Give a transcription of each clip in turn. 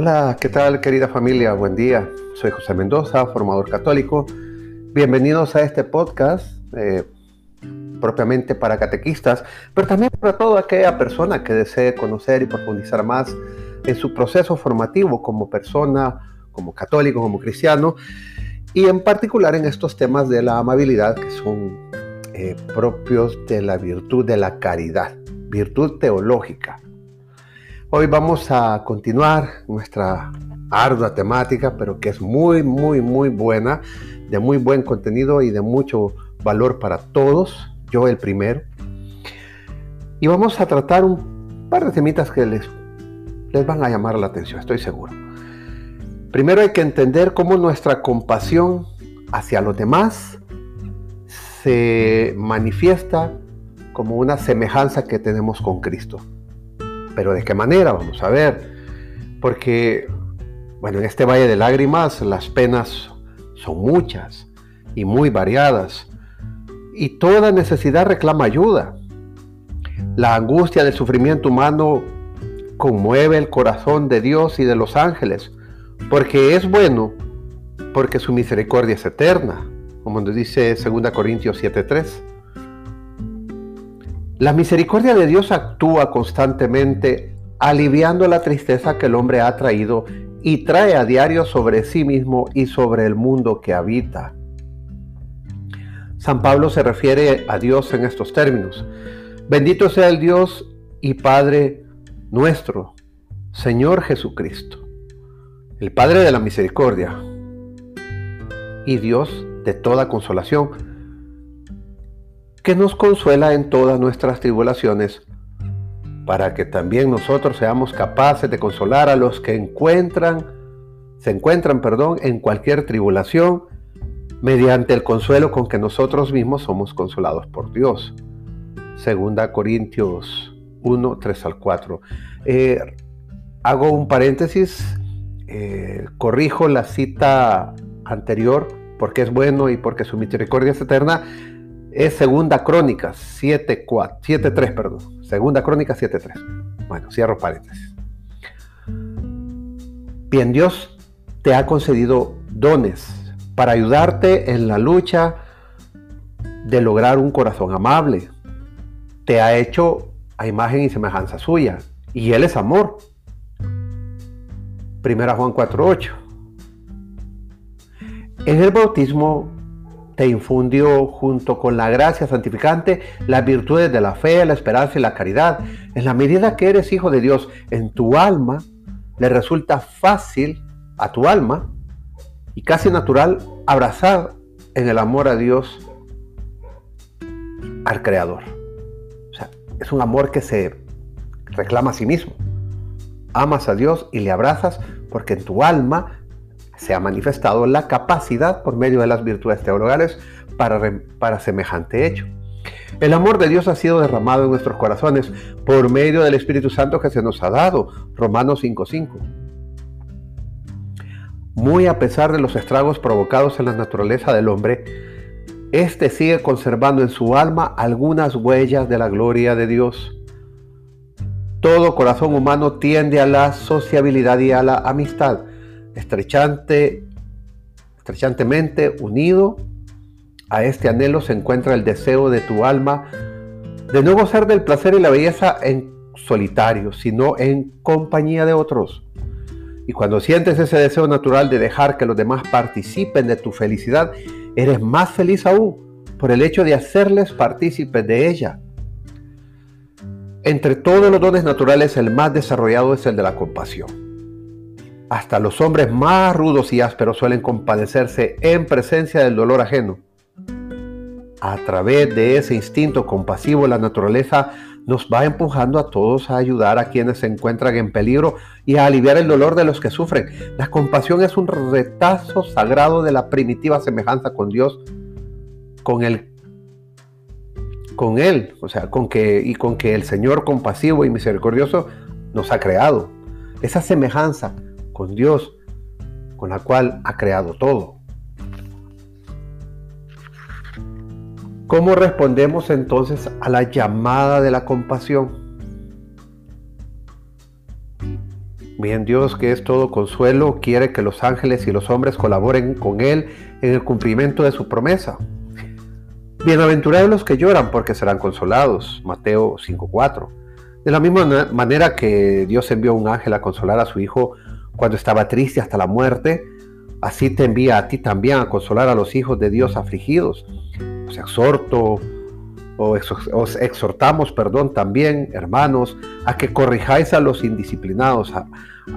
Hola, ¿qué tal querida familia? Buen día. Soy José Mendoza, formador católico. Bienvenidos a este podcast eh, propiamente para catequistas, pero también para toda aquella persona que desee conocer y profundizar más en su proceso formativo como persona, como católico, como cristiano, y en particular en estos temas de la amabilidad que son eh, propios de la virtud de la caridad, virtud teológica. Hoy vamos a continuar nuestra ardua temática, pero que es muy, muy, muy buena, de muy buen contenido y de mucho valor para todos, yo el primero. Y vamos a tratar un par de temitas que les, les van a llamar la atención, estoy seguro. Primero hay que entender cómo nuestra compasión hacia los demás se manifiesta como una semejanza que tenemos con Cristo. Pero ¿de qué manera? Vamos a ver. Porque, bueno, en este valle de lágrimas las penas son muchas y muy variadas. Y toda necesidad reclama ayuda. La angustia del sufrimiento humano conmueve el corazón de Dios y de los ángeles, porque es bueno, porque su misericordia es eterna, como nos dice 2 Corintios 7:3. La misericordia de Dios actúa constantemente aliviando la tristeza que el hombre ha traído y trae a diario sobre sí mismo y sobre el mundo que habita. San Pablo se refiere a Dios en estos términos. Bendito sea el Dios y Padre nuestro, Señor Jesucristo, el Padre de la misericordia y Dios de toda consolación que nos consuela en todas nuestras tribulaciones, para que también nosotros seamos capaces de consolar a los que encuentran, se encuentran, perdón, en cualquier tribulación, mediante el consuelo con que nosotros mismos somos consolados por Dios. Segunda Corintios 1, 3 al 4. Eh, hago un paréntesis, eh, corrijo la cita anterior porque es bueno y porque su misericordia es eterna es Segunda Crónica 7.3, perdón. Segunda Crónica 7.3. Bueno, cierro paréntesis. Bien, Dios te ha concedido dones para ayudarte en la lucha de lograr un corazón amable. Te ha hecho a imagen y semejanza suya. Y Él es amor. Primera Juan 4.8. En el bautismo te infundió junto con la gracia santificante las virtudes de la fe, la esperanza y la caridad. En la medida que eres hijo de Dios, en tu alma le resulta fácil a tu alma y casi natural abrazar en el amor a Dios al Creador. O sea, es un amor que se reclama a sí mismo. Amas a Dios y le abrazas porque en tu alma se ha manifestado la capacidad por medio de las virtudes teologales para, para semejante hecho. El amor de Dios ha sido derramado en nuestros corazones por medio del Espíritu Santo que se nos ha dado. Romanos 5.5. Muy a pesar de los estragos provocados en la naturaleza del hombre, éste sigue conservando en su alma algunas huellas de la gloria de Dios. Todo corazón humano tiende a la sociabilidad y a la amistad estrechante, estrechantemente unido a este anhelo se encuentra el deseo de tu alma de no gozar del placer y la belleza en solitario, sino en compañía de otros. Y cuando sientes ese deseo natural de dejar que los demás participen de tu felicidad, eres más feliz aún por el hecho de hacerles partícipes de ella. Entre todos los dones naturales, el más desarrollado es el de la compasión. Hasta los hombres más rudos y ásperos suelen compadecerse en presencia del dolor ajeno. A través de ese instinto compasivo, la naturaleza nos va empujando a todos a ayudar a quienes se encuentran en peligro y a aliviar el dolor de los que sufren. La compasión es un retazo sagrado de la primitiva semejanza con Dios, con el con él, o sea, con que y con que el Señor compasivo y misericordioso nos ha creado. Esa semejanza con Dios, con la cual ha creado todo. ¿Cómo respondemos entonces a la llamada de la compasión? Bien, Dios que es todo consuelo, quiere que los ángeles y los hombres colaboren con Él en el cumplimiento de su promesa. Bienaventurados los que lloran porque serán consolados. Mateo 5.4. De la misma manera que Dios envió un ángel a consolar a su hijo cuando estaba triste hasta la muerte, así te envía a ti también a consolar a los hijos de Dios afligidos. Os exhorto, os exhortamos, perdón, también, hermanos, a que corrijáis a los indisciplinados,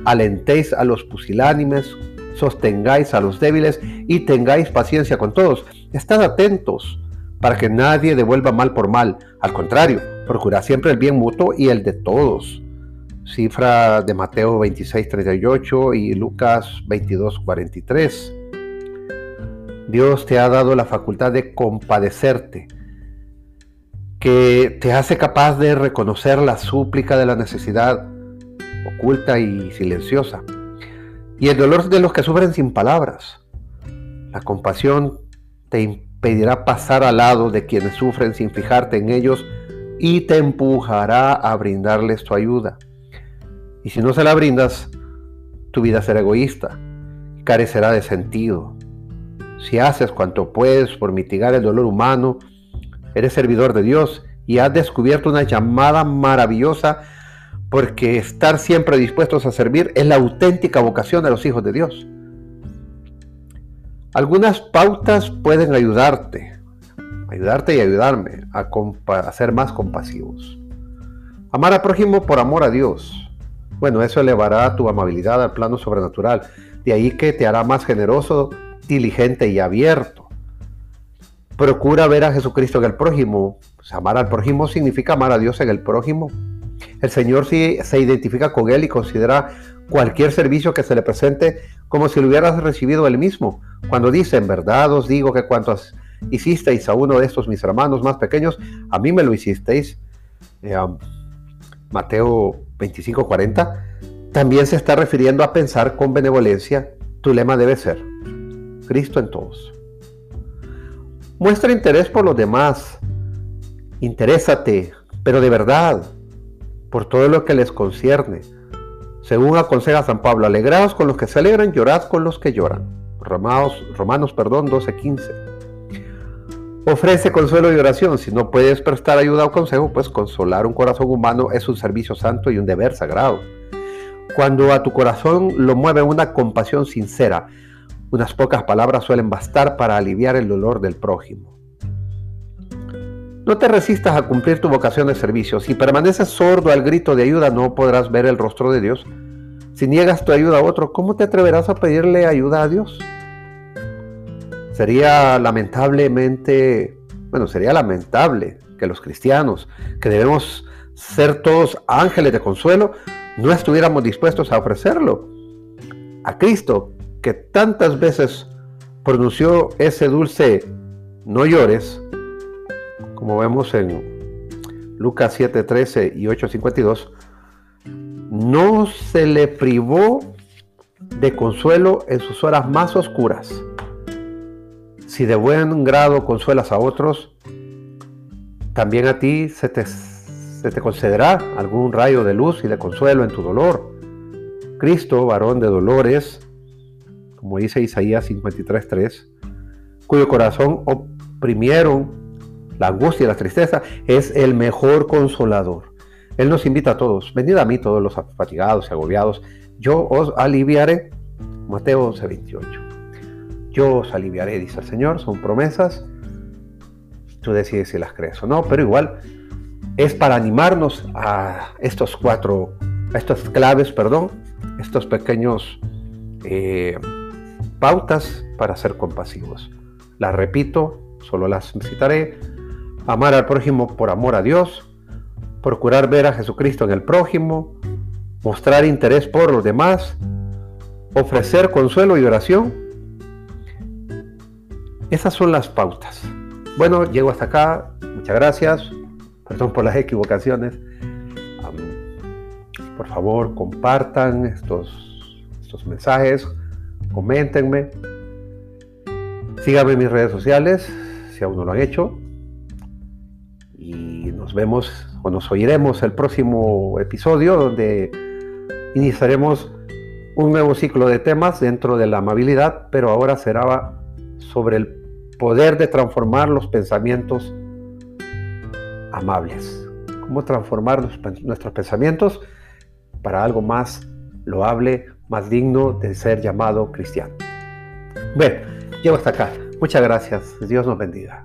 alentéis a los pusilánimes, sostengáis a los débiles y tengáis paciencia con todos. Estad atentos para que nadie devuelva mal por mal. Al contrario, procurad siempre el bien mutuo y el de todos. Cifra de Mateo 26, 38 y Lucas 22, 43. Dios te ha dado la facultad de compadecerte que te hace capaz de reconocer la súplica de la necesidad oculta y silenciosa, y el dolor de los que sufren sin palabras. La compasión te impedirá pasar al lado de quienes sufren sin fijarte en ellos y te empujará a brindarles tu ayuda. Y si no se la brindas, tu vida será egoísta, carecerá de sentido. Si haces cuanto puedes por mitigar el dolor humano, Eres servidor de Dios y has descubierto una llamada maravillosa porque estar siempre dispuestos a servir es la auténtica vocación de los hijos de Dios. Algunas pautas pueden ayudarte, ayudarte y ayudarme a, a, ser más compasivos. Amar al prójimo por amor a Dios. Bueno, eso elevará tu amabilidad al plano sobrenatural. De ahí que te hará más generoso, diligente y abierto. Procura ver a Jesucristo en el prójimo. Pues, amar al prójimo significa amar a Dios en el prójimo. El Señor se identifica con Él y considera cualquier servicio que se le presente como si lo hubieras recibido Él mismo. Cuando dice, en verdad os digo que cuantos hicisteis a uno de estos mis hermanos más pequeños, a mí me lo hicisteis. Eh, Mateo 25, 40. También se está refiriendo a pensar con benevolencia. Tu lema debe ser, Cristo en todos. Muestra interés por los demás. Interésate, pero de verdad, por todo lo que les concierne. Según aconseja San Pablo, alegraos con los que se alegran, llorad con los que lloran. Romanos, Romanos perdón, 12:15. Ofrece consuelo y oración. Si no puedes prestar ayuda o consejo, pues consolar un corazón humano es un servicio santo y un deber sagrado. Cuando a tu corazón lo mueve una compasión sincera, unas pocas palabras suelen bastar para aliviar el dolor del prójimo. No te resistas a cumplir tu vocación de servicio. Si permaneces sordo al grito de ayuda, no podrás ver el rostro de Dios. Si niegas tu ayuda a otro, ¿cómo te atreverás a pedirle ayuda a Dios? Sería lamentablemente, bueno, sería lamentable que los cristianos, que debemos ser todos ángeles de consuelo, no estuviéramos dispuestos a ofrecerlo a Cristo, que tantas veces pronunció ese dulce no llores, como vemos en Lucas 7:13 y 8:52, no se le privó de consuelo en sus horas más oscuras. Si de buen grado consuelas a otros, también a ti se te, se te concederá algún rayo de luz y de consuelo en tu dolor. Cristo, varón de dolores, como dice Isaías 53.3, cuyo corazón oprimieron la angustia y la tristeza, es el mejor consolador. Él nos invita a todos, venid a mí todos los fatigados y agobiados, yo os aliviaré. Mateo 11.28. Yo os aliviaré, dice el Señor, son promesas. Tú decides si las crees o no, pero igual es para animarnos a estos cuatro, a estas claves, perdón, estos pequeños eh, pautas para ser compasivos. Las repito, solo las citaré. Amar al prójimo por amor a Dios, procurar ver a Jesucristo en el prójimo, mostrar interés por los demás, ofrecer consuelo y oración. Esas son las pautas. Bueno, llego hasta acá. Muchas gracias. Perdón por las equivocaciones. por favor, compartan estos, estos mensajes coméntenme. Síganme en mis redes sociales, si aún no lo han hecho. Y nos vemos o nos oiremos el próximo episodio donde Iniciaremos un nuevo ciclo de temas dentro de la amabilidad, pero ahora será sobre el poder de transformar los pensamientos amables. Cómo transformar nuestros pensamientos para algo más loable, más digno de ser llamado cristiano. Bien, llego hasta acá. Muchas gracias. Dios nos bendiga.